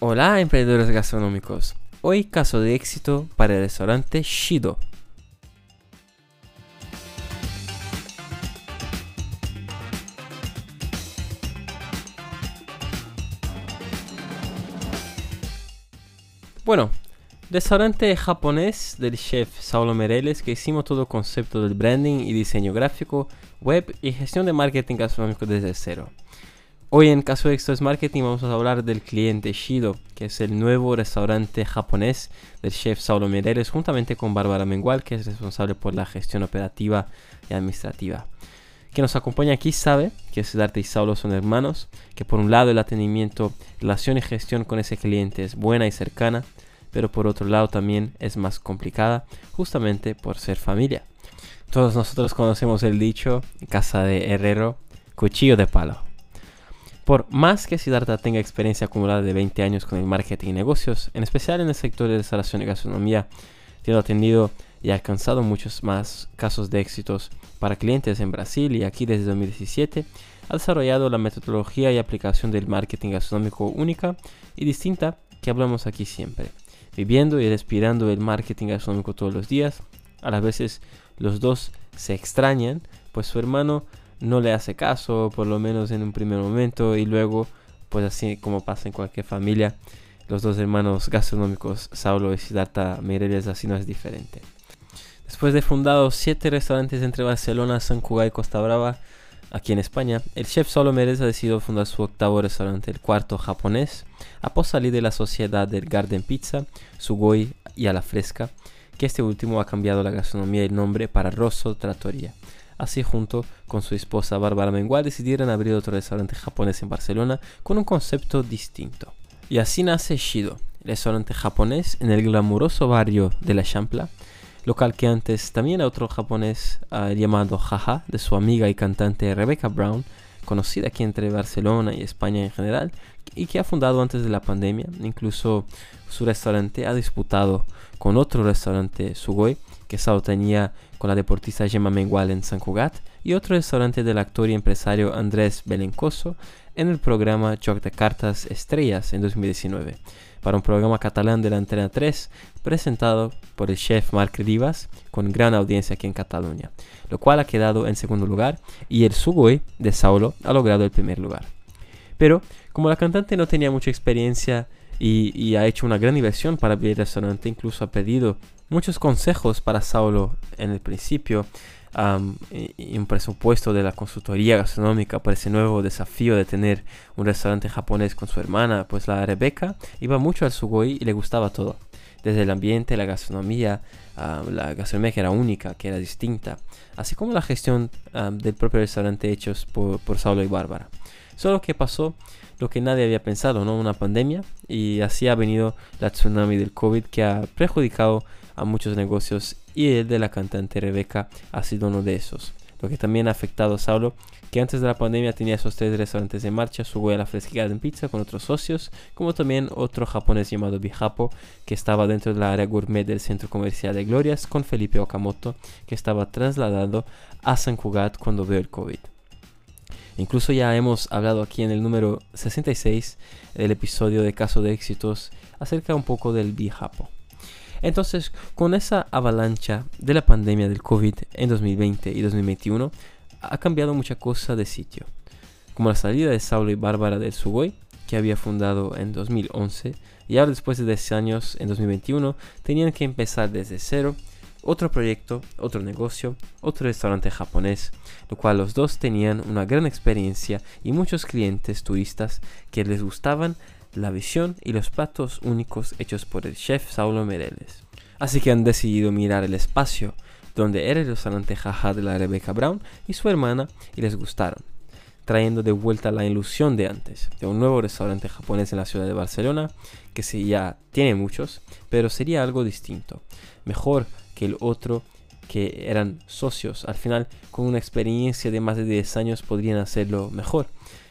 Hola emprendedores gastronómicos. Hoy caso de éxito para el restaurante Shido. Bueno, restaurante japonés del chef Saulo Mereles que hicimos todo el concepto del branding y diseño gráfico, web y gestión de marketing gastronómico desde cero. Hoy en Caso de Éxito Marketing vamos a hablar del cliente Shido, que es el nuevo restaurante japonés del chef Saulo Mereles, juntamente con Bárbara Mengual, que es responsable por la gestión operativa y administrativa. Quien nos acompaña aquí sabe que Siddhartha y Saulo son hermanos, que por un lado el atendimiento, relación y gestión con ese cliente es buena y cercana, pero por otro lado también es más complicada, justamente por ser familia. Todos nosotros conocemos el dicho, casa de herrero, cuchillo de palo. Por más que Siddhartha tenga experiencia acumulada de 20 años con el marketing y negocios, en especial en el sector de restauración y gastronomía, tiene atendido y alcanzado muchos más casos de éxitos para clientes en Brasil y aquí desde 2017, ha desarrollado la metodología y aplicación del marketing gastronómico única y distinta que hablamos aquí siempre, viviendo y respirando el marketing gastronómico todos los días. A las veces los dos se extrañan, pues su hermano no le hace caso, por lo menos en un primer momento, y luego, pues así como pasa en cualquier familia, los dos hermanos gastronómicos, Saulo y Siddhartha Meireles, así no es diferente. Después de fundado siete restaurantes entre Barcelona, San Cugat y Costa Brava, aquí en España, el chef Saulo Meireles ha decidido fundar su octavo restaurante, el cuarto japonés, após salir de la sociedad del Garden Pizza, Sugoi y a la fresca, que este último ha cambiado la gastronomía y el nombre para Rosso Trattoria. Así junto con su esposa Bárbara Mengual decidieron abrir otro restaurante japonés en Barcelona con un concepto distinto. Y así nace Shido, restaurante japonés en el glamuroso barrio de La Champla, local que antes también era otro japonés ah, llamado Jaja, de su amiga y cantante Rebecca Brown, conocida aquí entre Barcelona y España en general, y que ha fundado antes de la pandemia. Incluso su restaurante ha disputado con otro restaurante Sugoi, que tenía con la deportista Gemma Mengual en San Cugat, y otro restaurante del actor y empresario Andrés Belencoso en el programa Joc de Cartas Estrellas en 2019, para un programa catalán de la Antena 3 presentado por el chef Marc Rivas con gran audiencia aquí en Cataluña, lo cual ha quedado en segundo lugar y el Sugoi de Saulo ha logrado el primer lugar. Pero como la cantante no tenía mucha experiencia y, ha hecho una gran inversión para abrir el restaurante, incluso ha pedido muchos consejos para Saulo en el principio y, un presupuesto de la consultoría gastronómica para ese nuevo desafío de tener un restaurante japonés con su hermana, pues la Rebeca iba mucho al Sugoi y le gustaba todo, desde el ambiente, la gastronomía, la gastronomía que era única, que era distinta, así como la gestión del propio restaurante hechos por, por Saulo y Bárbara. Solo que pasó lo que nadie había pensado, ¿no? Una pandemia y así ha venido la tsunami del COVID que ha perjudicado a muchos negocios y el de la cantante Rebeca ha sido uno de esos. Lo que también ha afectado a Saulo, que antes de la pandemia tenía esos tres restaurantes en marcha, su la fresquita en pizza con otros socios, como también otro japonés llamado Bijapo, que estaba dentro de la área gourmet del centro comercial de Glorias, con Felipe Okamoto, que estaba trasladado a San Cugat cuando vio el COVID. Incluso ya hemos hablado aquí en el número 66 del episodio de Caso de Éxitos acerca un poco del Bijapo. Entonces, con esa avalancha de la pandemia del COVID en 2020 y 2021, ha cambiado mucha cosa de sitio. Como la salida de Saulo y Bárbara del Sugoi, que había fundado en 2011, y ahora después de 10 años, en 2021, tenían que empezar desde cero otro proyecto, otro negocio, otro restaurante japonés, lo cual los dos tenían una gran experiencia y muchos clientes turistas que les gustaban la visión y los platos únicos hechos por el chef Saulo Mereles. Así que han decidido mirar el espacio donde era el restaurante jaja de la Rebecca Brown y su hermana y les gustaron, trayendo de vuelta la ilusión de antes, de un nuevo restaurante japonés en la ciudad de Barcelona, que sí ya tiene muchos, pero sería algo distinto, mejor que el otro que eran socios. Al final, con una experiencia de más de 10 años podrían hacerlo mejor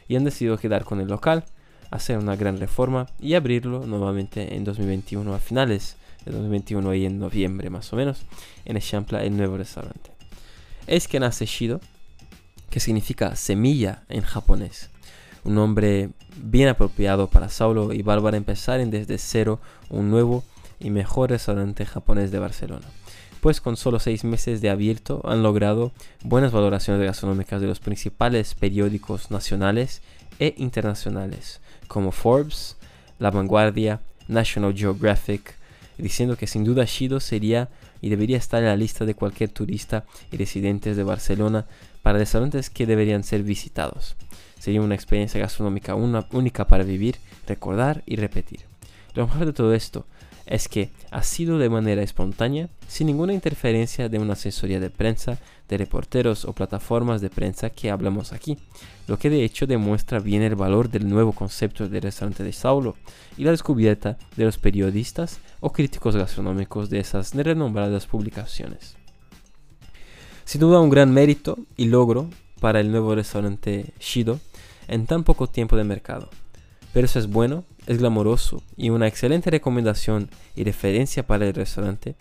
y han decidido quedar con el local hacer una gran reforma y abrirlo nuevamente en 2021 a finales de 2021 y en noviembre más o menos en Champla el nuevo restaurante. Es que nace Shido, que significa semilla en japonés, un nombre bien apropiado para Saulo y Bárbara empezar en desde cero un nuevo y mejor restaurante japonés de Barcelona. Pues con solo seis meses de abierto han logrado buenas valoraciones gastronómicas de los principales periódicos nacionales e internacionales, como Forbes, La Vanguardia, National Geographic, diciendo que sin duda Shido sería y debería estar en la lista de cualquier turista y residentes de Barcelona para restaurantes que deberían ser visitados. Sería una experiencia gastronómica única para vivir, recordar y repetir. Lo mejor de todo esto es que ha sido de manera espontánea, sin ninguna interferencia de una asesoría de prensa, de reporteros o plataformas de prensa que hablamos aquí, lo que de hecho demuestra bien el valor del nuevo concepto de restaurante de Saulo y la descubierta de los periodistas o críticos gastronómicos de esas renombradas publicaciones. Sin duda un gran mérito y logro para el nuevo restaurante Shido en tan poco tiempo de mercado. Pero eso es bueno es glamoroso y una excelente recomendación y referencia para el restaurante,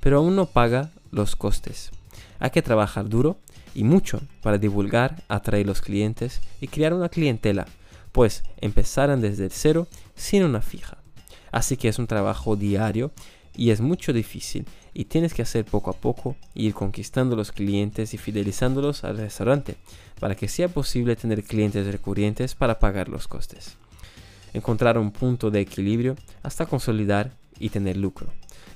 pero aún no paga los costes. Hay que trabajar duro y mucho para divulgar, atraer los clientes y crear una clientela, pues empezarán desde el cero sin una fija. Así que es un trabajo diario y es mucho difícil y tienes que hacer poco a poco ir conquistando los clientes y fidelizándolos al restaurante para que sea posible tener clientes recurrentes para pagar los costes encontrar un punto de equilibrio hasta consolidar y tener lucro,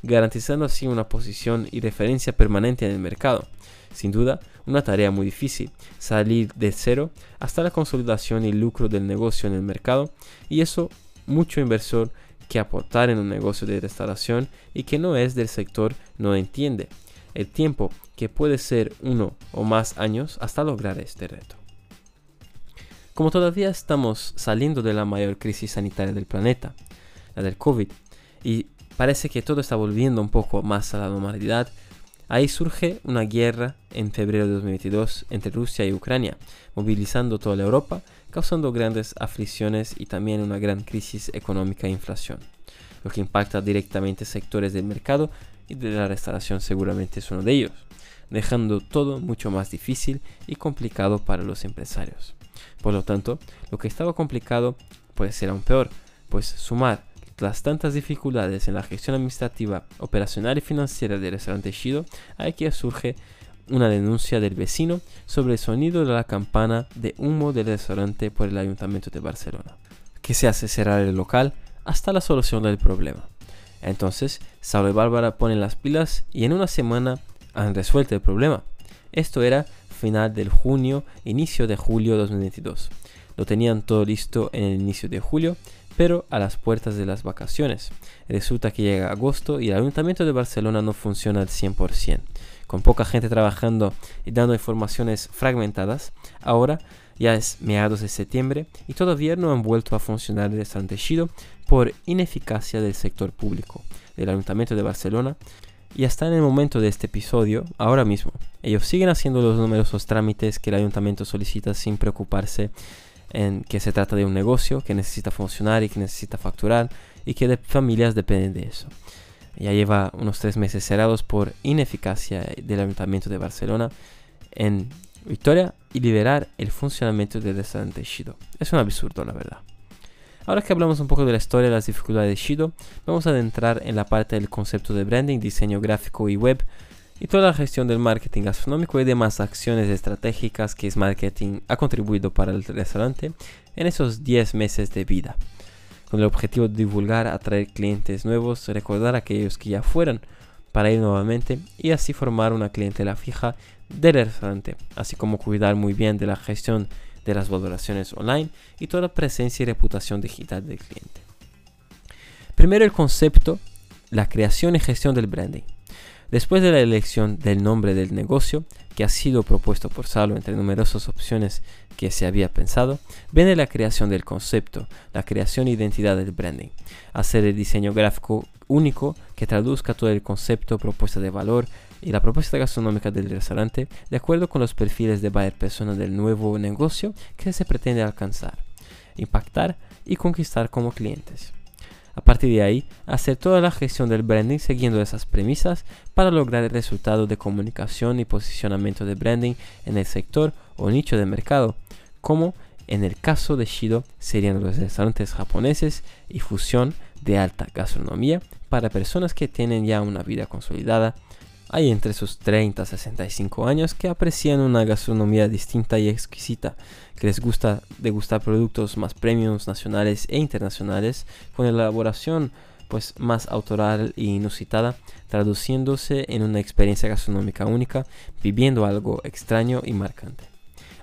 garantizando así una posición y referencia permanente en el mercado. Sin duda, una tarea muy difícil, salir de cero hasta la consolidación y lucro del negocio en el mercado, y eso mucho inversor que aportar en un negocio de restauración y que no es del sector no entiende el tiempo que puede ser uno o más años hasta lograr este reto. Como todavía estamos saliendo de la mayor crisis sanitaria del planeta, la del COVID, y parece que todo está volviendo un poco más a la normalidad, ahí surge una guerra en febrero de 2022 entre Rusia y Ucrania, movilizando toda la Europa, causando grandes aflicciones y también una gran crisis económica e inflación, lo que impacta directamente sectores del mercado y de la restauración seguramente es uno de ellos, dejando todo mucho más difícil y complicado para los empresarios. Por lo tanto, lo que estaba complicado puede ser aún peor, pues sumar las tantas dificultades en la gestión administrativa, operacional y financiera del restaurante Shido, aquí surge una denuncia del vecino sobre el sonido de la campana de humo del restaurante por el Ayuntamiento de Barcelona, que se hace cerrar el local hasta la solución del problema. Entonces, Saulo y Bárbara ponen las pilas y en una semana han resuelto el problema. Esto era final del junio, inicio de julio 2022. Lo tenían todo listo en el inicio de julio, pero a las puertas de las vacaciones. Resulta que llega agosto y el Ayuntamiento de Barcelona no funciona al 100%. Con poca gente trabajando y dando informaciones fragmentadas, ahora ya es mediados de septiembre y todavía no han vuelto a funcionar el restaurante Shido por ineficacia del sector público, del Ayuntamiento de Barcelona y hasta en el momento de este episodio, ahora mismo, ellos siguen haciendo los numerosos trámites que el ayuntamiento solicita sin preocuparse en que se trata de un negocio que necesita funcionar y que necesita facturar y que de familias dependen de eso. Ya lleva unos tres meses cerrados por ineficacia del ayuntamiento de Barcelona en Victoria y liberar el funcionamiento del restaurante Shido. Es un absurdo, la verdad. Ahora que hablamos un poco de la historia y las dificultades de Shido, vamos a adentrar en la parte del concepto de branding, diseño gráfico y web y toda la gestión del marketing gastronómico y demás acciones estratégicas que marketing ha contribuido para el restaurante en esos 10 meses de vida. Con el objetivo de divulgar, atraer clientes nuevos, recordar a aquellos que ya fueran para ir nuevamente y así formar una clientela fija del restaurante, así como cuidar muy bien de la gestión de las valoraciones online y toda presencia y reputación digital del cliente. Primero el concepto, la creación y gestión del branding. Después de la elección del nombre del negocio, que ha sido propuesto por Salo entre numerosas opciones que se había pensado, viene la creación del concepto, la creación e identidad del branding, hacer el diseño gráfico único que traduzca todo el concepto, propuesta de valor y la propuesta gastronómica del restaurante de acuerdo con los perfiles de buyer persona del nuevo negocio que se pretende alcanzar, impactar y conquistar como clientes. A partir de ahí, hacer toda la gestión del branding siguiendo esas premisas para lograr el resultado de comunicación y posicionamiento de branding en el sector o nicho de mercado, como En el caso de Shido serían los restaurantes japoneses y fusión de alta gastronomía para personas que tienen ya una vida consolidada. Hay entre sus 30 y 65 años que aprecian una gastronomía distinta y exquisita, que les gusta degustar productos más premiums nacionales e internacionales con elaboración pues más autoral e inusitada, traduciéndose en una experiencia gastronómica única, viviendo algo extraño y marcante.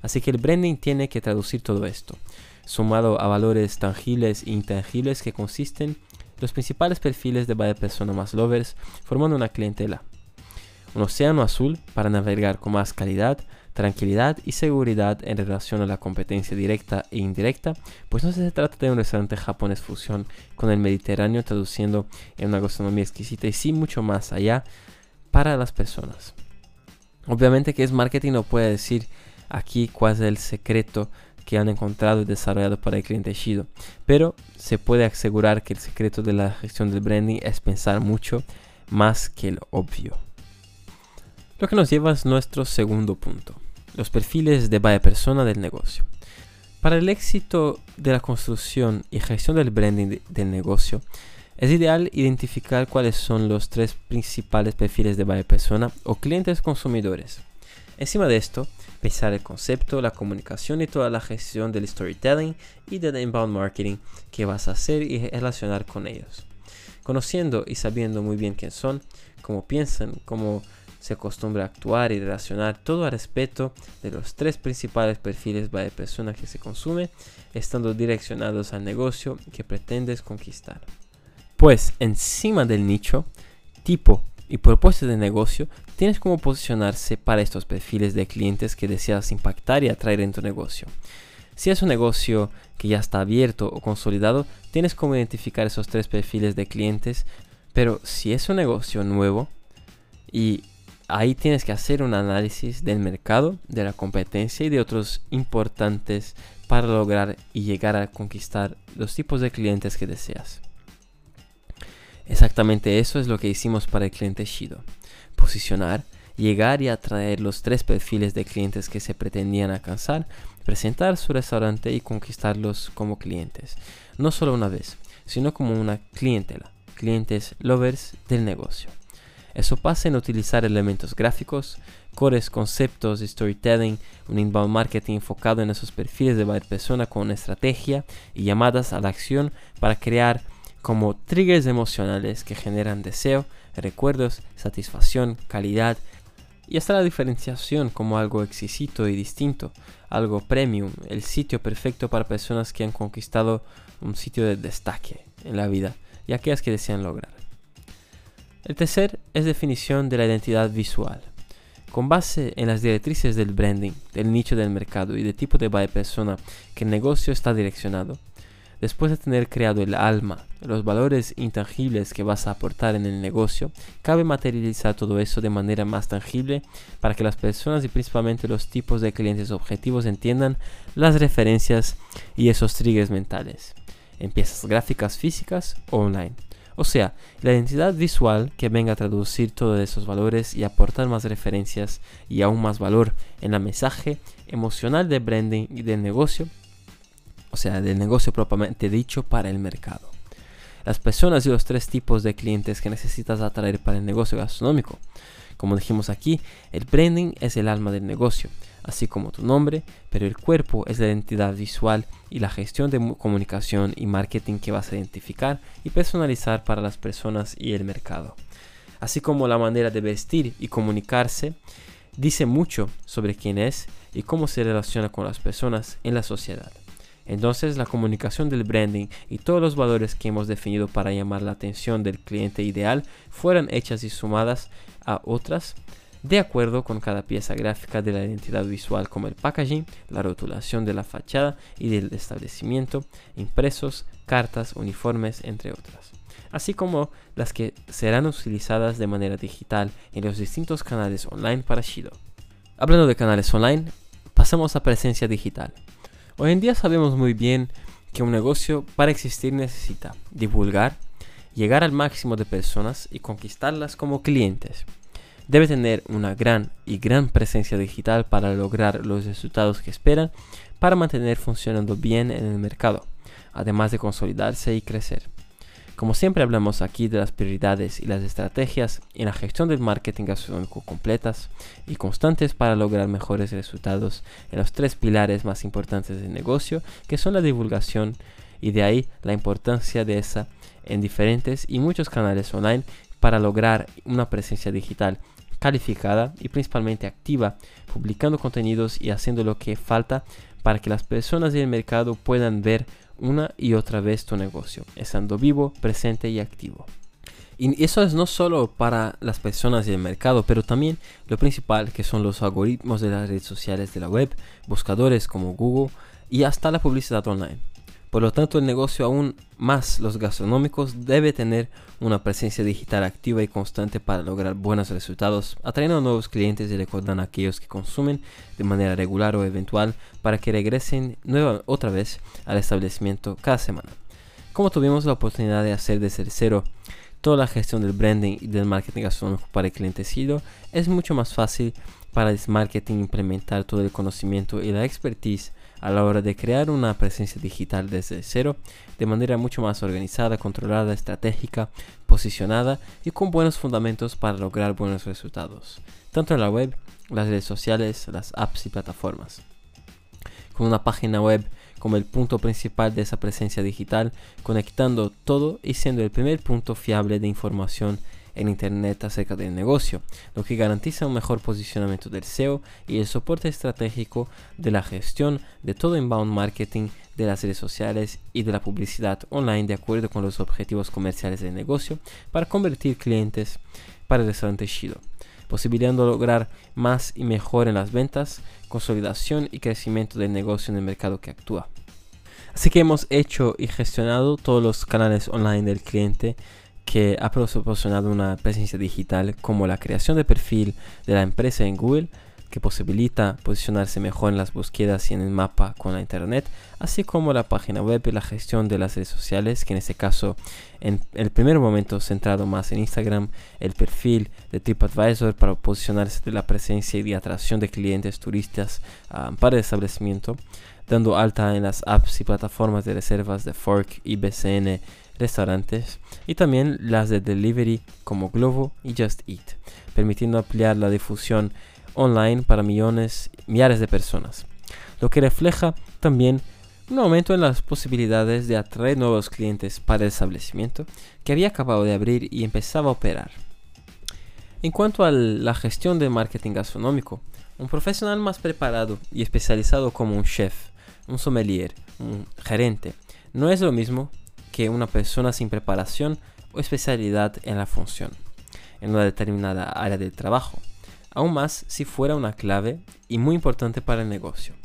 Así que el branding tiene que traducir todo esto, sumado a valores tangibles e intangibles que consisten los principales perfiles de varias personas más lovers, formando una clientela. Un océano azul para navegar con más calidad, tranquilidad y seguridad en relación a la competencia directa e indirecta, pues no se trata de un restaurante japonés fusión con el Mediterráneo traduciendo en una gastronomía exquisita y sí mucho más allá para las personas. Obviamente que es marketing no puede decir aquí cuál es el secreto que han encontrado y desarrollado para el cliente Shido, pero se puede asegurar que el secreto de la gestión del branding es pensar mucho más que el obvio. Lo que nos lleva a nuestro segundo punto los perfiles de vaya persona del negocio. Para el éxito de la construcción y gestión del branding del negocio, es ideal identificar cuáles son los tres principales perfiles de vaya persona o clientes consumidores. Encima de esto, pensar el concepto, la comunicación y toda la gestión del storytelling y del inbound marketing que vas a hacer y relacionar con ellos. Conociendo y sabiendo muy bien quién son, cómo piensan, cómo se acostumbra a actuar y relacionar todo a respeto de los tres principales perfiles de persona que se consume, estando direccionados al negocio que pretendes conquistar. Pues encima del nicho, tipo y propuesta de negocio, tienes cómo posicionarse para estos perfiles de clientes que deseas impactar y atraer en tu negocio. Si es un negocio que ya está abierto o consolidado, tienes cómo identificar esos tres perfiles de clientes, pero si es un negocio nuevo y ahí tienes que hacer un análisis del mercado, de la competencia y de otros importantes para lograr y llegar a conquistar los tipos de clientes que deseas. Exactamente eso es lo que hicimos para el cliente Shido. Posicionar, llegar y atraer los tres perfiles de clientes que se pretendían alcanzar, presentar su restaurante y conquistarlos como clientes. No solo una vez, sino como una clientela, clientes lovers del negocio. Eso pasa en utilizar elementos gráficos, cores, conceptos, storytelling, un inbound marketing enfocado en esos perfiles de la persona con una estrategia y llamadas a la acción para crear como triggers emocionales que generan deseo, recuerdos, satisfacción, calidad y hasta la diferenciación como algo exquisito y distinto, algo premium, el sitio perfecto para personas que han conquistado un sitio de destaque en la vida y aquellas que desean lograr. El tercer es definición de la identidad visual. Con base en las directrices del branding, del nicho del mercado y del tipo de persona que el negocio está direccionado, después de tener creado el alma, los valores intangibles que vas a aportar en el negocio, cabe materializar todo eso de manera más tangible para que las personas y principalmente los tipos de clientes objetivos entiendan las referencias y esos triggers mentales en piezas gráficas físicas o online. O sea, la identidad visual que venga a traducir todos esos valores y aportar más referencias y aún más valor en el mensaje emocional de branding y del negocio, o sea, del negocio propiamente dicho para el mercado. Las personas y los tres tipos de clientes que necesitas atraer para el negocio gastronómico. Como dijimos aquí, el branding es el alma del negocio así como tu nombre, pero el cuerpo es la identidad visual y la gestión de comunicación y marketing que vas a identificar y personalizar para las personas y el mercado. Así como la manera de vestir y comunicarse dice mucho sobre quién es y cómo se relaciona con las personas en la sociedad. Entonces la comunicación del branding y todos los valores que hemos definido para llamar la atención del cliente ideal fueran hechas y sumadas a otras de acuerdo con cada pieza gráfica de la identidad visual como el packaging, la rotulación de la fachada y del establecimiento, impresos, cartas, uniformes, entre otras, así como las que serán utilizadas de manera digital en los distintos canales online para Shido. Hablando de canales online, pasamos a presencia digital. Hoy en día sabemos muy bien que un negocio para existir necesita divulgar, llegar al máximo de personas y conquistarlas como clientes debe tener una gran y gran presencia digital para lograr los resultados que esperan para mantener funcionando bien en el mercado, además de consolidarse y crecer. Como siempre hablamos aquí de las prioridades y las estrategias en la gestión del marketing gastronómico completas y constantes para lograr mejores resultados en los tres pilares más importantes del negocio, que son la divulgación y de ahí la importancia de esa en diferentes y muchos canales online para lograr una presencia digital calificada y principalmente activa, publicando contenidos y haciendo lo que falta para que las personas del mercado puedan ver una y otra vez tu negocio, estando vivo, presente y activo. Y eso es no solo para las personas del mercado, pero también lo principal que son los algoritmos de las redes sociales de la web, buscadores como Google y hasta la publicidad online. Por lo tanto, el negocio aún más los gastronómicos debe tener una presencia digital activa y constante para lograr buenos resultados, atrayendo nuevos clientes y recordando a aquellos que consumen de manera regular o eventual para que regresen otra vez al establecimiento cada semana. Como tuvimos la oportunidad de hacer desde cero toda la gestión del branding y del marketing gastronómico para el cliente SIDO, es mucho más fácil para el marketing implementar todo el conocimiento y la expertise a la hora de crear una presencia digital desde cero de manera mucho más organizada, controlada, estratégica, posicionada y con buenos fundamentos para lograr buenos resultados, tanto en la web, las redes sociales, las apps y plataformas. Con una página web como el punto principal de esa presencia digital, conectando todo y siendo el primer punto fiable de información en Internet acerca del negocio, lo que garantiza un mejor posicionamiento del SEO y el soporte estratégico de la gestión de todo inbound marketing de las redes sociales y de la publicidad online de acuerdo con los objetivos comerciales del negocio para convertir clientes para el restaurante Shido, posibilitando lograr más y mejor en las ventas, consolidación y crecimiento del negocio en el mercado que actúa. Así que hemos hecho y gestionado todos los canales online del cliente que ha proporcionado una presencia digital como la creación de perfil de la empresa en Google, que posibilita posicionarse mejor en las búsquedas y en el mapa con la internet, así como la página web y la gestión de las redes sociales, que en este caso en el primer momento centrado más en Instagram, el perfil de TripAdvisor para posicionarse de la presencia y atracción de clientes turistas ah, para el establecimiento, dando alta en las apps y plataformas de reservas de Fork y BCN restaurantes y también las de delivery como Glovo y Just Eat, permitiendo ampliar la difusión online para millones, millares de personas, lo que refleja también un aumento en las posibilidades de atraer nuevos clientes para el establecimiento que había acabado de abrir y empezaba a operar. En cuanto a la gestión de marketing gastronómico, un profesional más preparado y especializado como un chef, un sommelier, un gerente, no es lo mismo que una persona sin preparación o especialidad en la función, en una determinada área de trabajo, aún más si fuera una clave y muy importante para el negocio.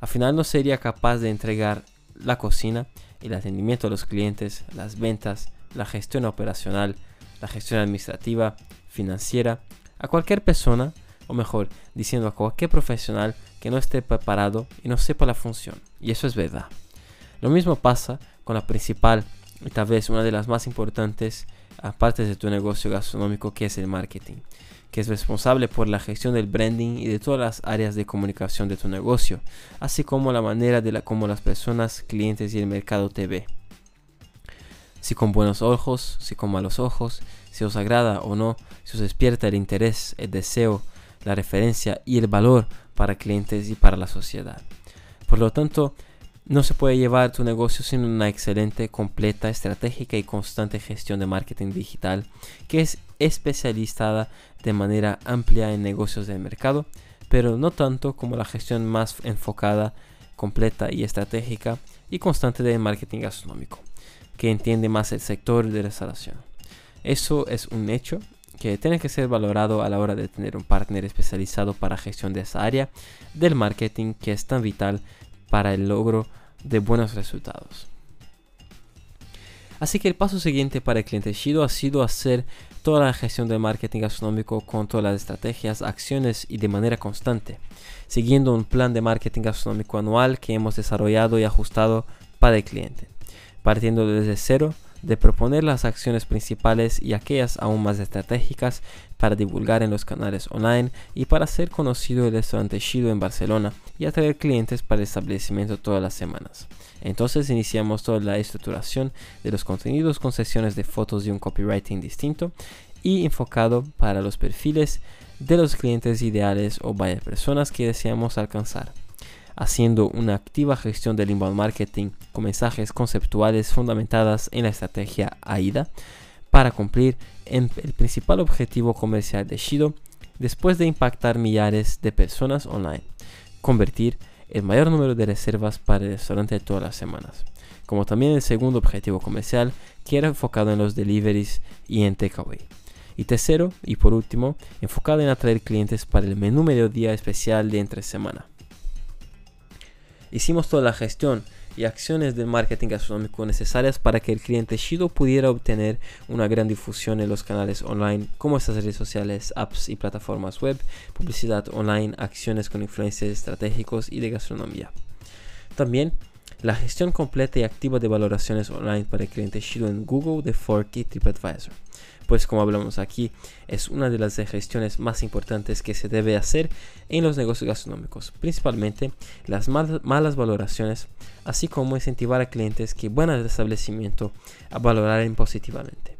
Al final no sería capaz de entregar la cocina, el atendimiento a los clientes, las ventas, la gestión operacional, la gestión administrativa, financiera, a cualquier persona, o mejor, diciendo a cualquier profesional que no esté preparado y no sepa la función. Y eso es verdad. Lo mismo pasa con la principal y tal vez una de las más importantes partes de tu negocio gastronómico que es el marketing, que es responsable por la gestión del branding y de todas las áreas de comunicación de tu negocio, así como la manera de la como las personas, clientes y el mercado te ve. Si con buenos ojos, si con malos ojos, si os agrada o no, si os despierta el interés, el deseo, la referencia y el valor para clientes y para la sociedad. Por lo tanto, no se puede llevar tu negocio sin una excelente, completa, estratégica y constante gestión de marketing digital que es especializada de manera amplia en negocios del mercado, pero no tanto como la gestión más enfocada, completa y estratégica y constante de marketing gastronómico, que entiende más el sector de restauración. Eso es un hecho que tiene que ser valorado a la hora de tener un partner especializado para gestión de esa área del marketing que es tan vital para el logro de buenos resultados. Así que el paso siguiente para el cliente Shido ha sido hacer toda la gestión del marketing gastronómico con todas las estrategias, acciones y de manera constante, siguiendo un plan de marketing gastronómico anual que hemos desarrollado y ajustado para el cliente, partiendo desde cero de proponer las acciones principales y aquellas aún más estratégicas para divulgar en los canales online y para hacer conocido el restaurante Shido en Barcelona y atraer clientes para el establecimiento todas las semanas. Entonces iniciamos toda la estructuración de los contenidos con sesiones de fotos de un copywriting distinto y enfocado para los perfiles de los clientes ideales o varias personas que deseamos alcanzar haciendo una activa gestión del inbound marketing con mensajes conceptuales fundamentadas en la estrategia AIDA para cumplir el principal objetivo comercial de Shido después de impactar millares de personas online, convertir el mayor número de reservas para el restaurante todas las semanas, como también el segundo objetivo comercial que era enfocado en los deliveries y en takeaway. Y tercero, y por último, enfocado en atraer clientes para el menú mediodía especial de entre semana. Hicimos toda la gestión y acciones de marketing gastronómico necesarias para que el cliente Shido pudiera obtener una gran difusión en los canales online como estas redes sociales, apps y plataformas web, publicidad online, acciones con influencers estratégicos y de gastronomía. También la gestión completa y activa de valoraciones online para el cliente Shido en Google, The Fork y TripAdvisor pues como hablamos aquí, es una de las gestiones más importantes que se debe hacer en los negocios gastronómicos, principalmente las malas valoraciones, así como incentivar a clientes que van al establecimiento a valoraren positivamente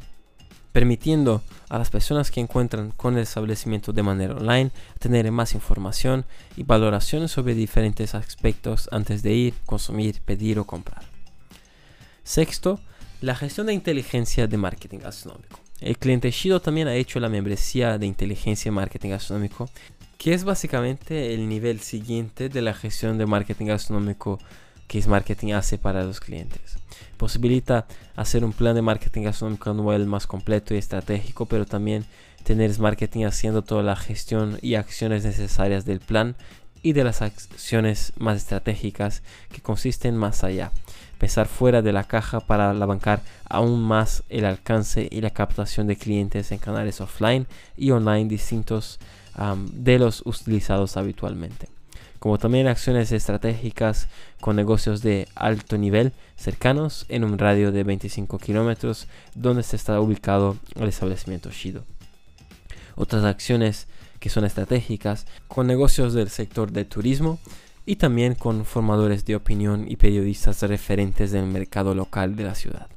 permitiendo a las personas que encuentran con el establecimiento de manera online tener más información y valoraciones sobre diferentes aspectos antes de ir, consumir, pedir o comprar. Sexto, la gestión de inteligencia de marketing gastronómico. El cliente Shido también ha hecho la membresía de inteligencia en marketing gastronómico, que es básicamente el nivel siguiente de la gestión de marketing gastronómico que es marketing hace para los clientes. Posibilita hacer un plan de marketing gastronómico anual más completo y estratégico, pero también tener marketing haciendo toda la gestión y acciones necesarias del plan y de las acciones más estratégicas que consisten más allá pensar fuera de la caja para bancar aún más el alcance y la captación de clientes en canales offline y online distintos de los utilizados habitualmente como también acciones estratégicas con negocios de alto nivel cercanos en un radio de 25 kilómetros donde se está ubicado el establecimiento Shido. Otras acciones que son estratégicas con negocios del sector de turismo y también con formadores de opinión y periodistas referentes del mercado local de la ciudad.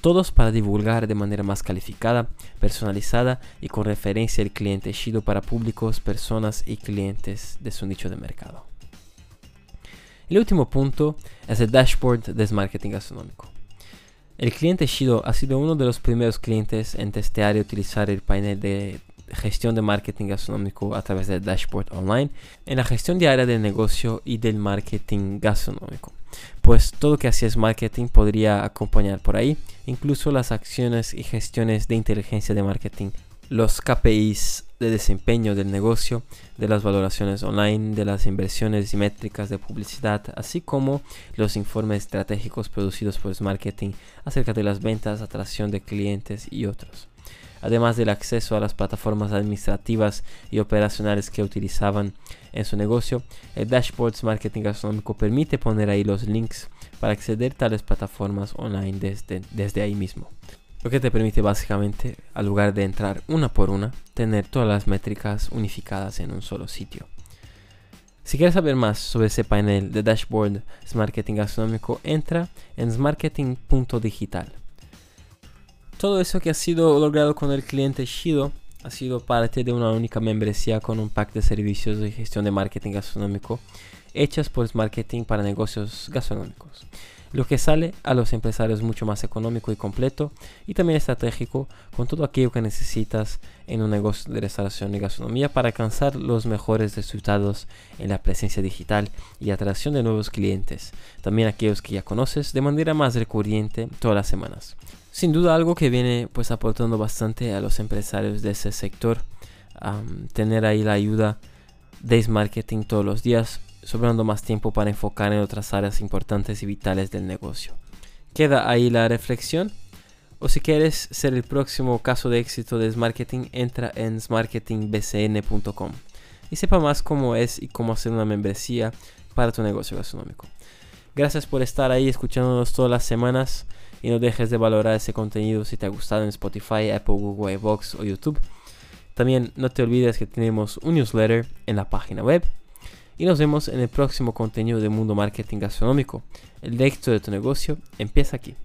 Todos para divulgar de manera más calificada, personalizada y con referencia al cliente Shido para públicos, personas y clientes de su nicho de mercado. El último punto es el dashboard de marketing gastronómico. El cliente Shido ha sido uno de los primeros clientes en testear y utilizar el panel de gestión de marketing gastronómico a través del dashboard online, en la gestión diaria del negocio y del marketing gastronómico. Pues todo lo que hacía marketing podría acompañar por ahí, incluso las acciones y gestiones de inteligencia de marketing, los KPIs de desempeño del negocio, de las valoraciones online, de las inversiones y métricas de publicidad, así como los informes estratégicos producidos por marketing acerca de las ventas, atracción de clientes y otros además del acceso a las plataformas administrativas y operacionales que utilizaban en su negocio. El Dashboards Marketing Gastronómico permite poner ahí los links para acceder a tales plataformas online desde, ahí mismo. Lo que te permite básicamente, al lugar de entrar una por una, tener todas las métricas unificadas en un solo sitio. Si quieres saber más sobre ese panel de dashboard Marketing Gastronómico, entra en smarketing.digital. Todo eso que ha sido logrado con el cliente Shido ha sido parte de una única membresía con un pack de servicios de gestión de marketing gastronómico hechas por Marketing para negocios gastronómicos, lo que sale a los empresarios mucho más económico y completo y también estratégico con todo aquello que necesitas en un negocio de restauración y gastronomía para alcanzar los mejores resultados en la presencia digital y atracción de nuevos clientes, también aquellos que ya conoces de manera más recurrente todas las semanas sin duda algo que viene pues aportando bastante a los empresarios de ese sector. tener ahí la ayuda de marketing todos los días, sobrando más tiempo para enfocar en otras áreas importantes y vitales del negocio. Queda ahí la reflexión. O si quieres ser el próximo caso de éxito de Smarketing, entra en smarketingbcn.com y sepa más cómo es y cómo hacer una membresía para tu negocio gastronómico. Gracias por estar ahí escuchándonos todas las semanas Y no dejes de valorar ese contenido si te ha gustado en Spotify, Apple, Google, iVoox o YouTube. También no te olvides que tenemos un newsletter en la página web. Y nos vemos en el próximo contenido de Mundo Marketing Gastronómico. El éxito de tu negocio empieza aquí.